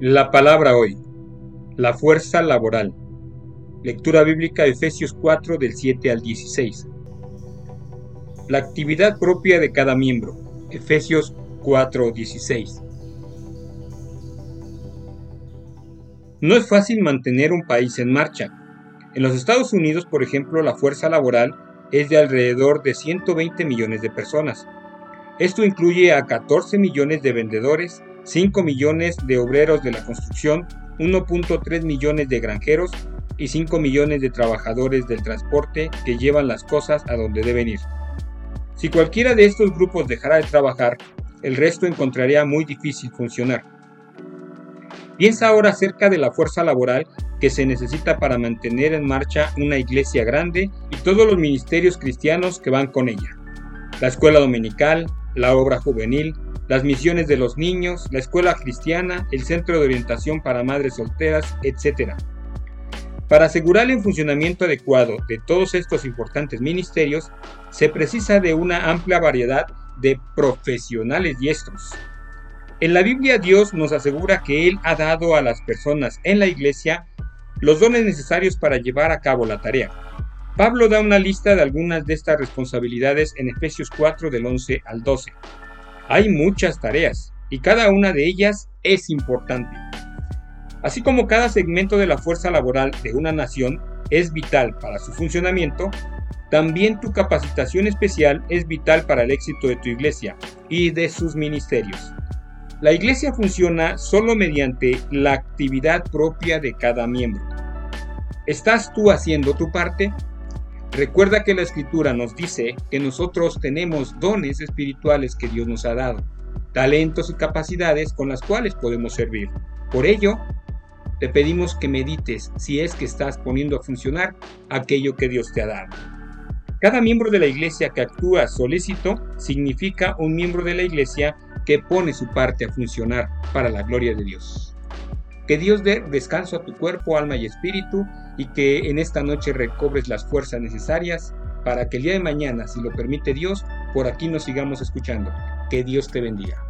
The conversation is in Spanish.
La palabra hoy. La fuerza laboral. Lectura bíblica Efesios 4 del 7 al 16. La actividad propia de cada miembro. Efesios 4 16. No es fácil mantener un país en marcha. En los Estados Unidos, por ejemplo, la fuerza laboral es de alrededor de 120 millones de personas. Esto incluye a 14 millones de vendedores, 5 millones de obreros de la construcción, 1.3 millones de granjeros y 5 millones de trabajadores del transporte que llevan las cosas a donde deben ir. Si cualquiera de estos grupos dejara de trabajar, el resto encontraría muy difícil funcionar. Piensa ahora acerca de la fuerza laboral que se necesita para mantener en marcha una iglesia grande y todos los ministerios cristianos que van con ella. La escuela dominical, la obra juvenil, las misiones de los niños, la escuela cristiana, el centro de orientación para madres solteras, etc. Para asegurar el funcionamiento adecuado de todos estos importantes ministerios, se precisa de una amplia variedad de profesionales diestros. En la Biblia Dios nos asegura que Él ha dado a las personas en la iglesia los dones necesarios para llevar a cabo la tarea. Pablo da una lista de algunas de estas responsabilidades en Efesios 4 del 11 al 12. Hay muchas tareas y cada una de ellas es importante. Así como cada segmento de la fuerza laboral de una nación es vital para su funcionamiento, también tu capacitación especial es vital para el éxito de tu iglesia y de sus ministerios. La iglesia funciona solo mediante la actividad propia de cada miembro. ¿Estás tú haciendo tu parte? Recuerda que la escritura nos dice que nosotros tenemos dones espirituales que Dios nos ha dado, talentos y capacidades con las cuales podemos servir. Por ello, te pedimos que medites si es que estás poniendo a funcionar aquello que Dios te ha dado. Cada miembro de la iglesia que actúa solícito significa un miembro de la iglesia que pone su parte a funcionar para la gloria de Dios. Que Dios dé descanso a tu cuerpo, alma y espíritu y que en esta noche recobres las fuerzas necesarias para que el día de mañana, si lo permite Dios, por aquí nos sigamos escuchando. Que Dios te bendiga.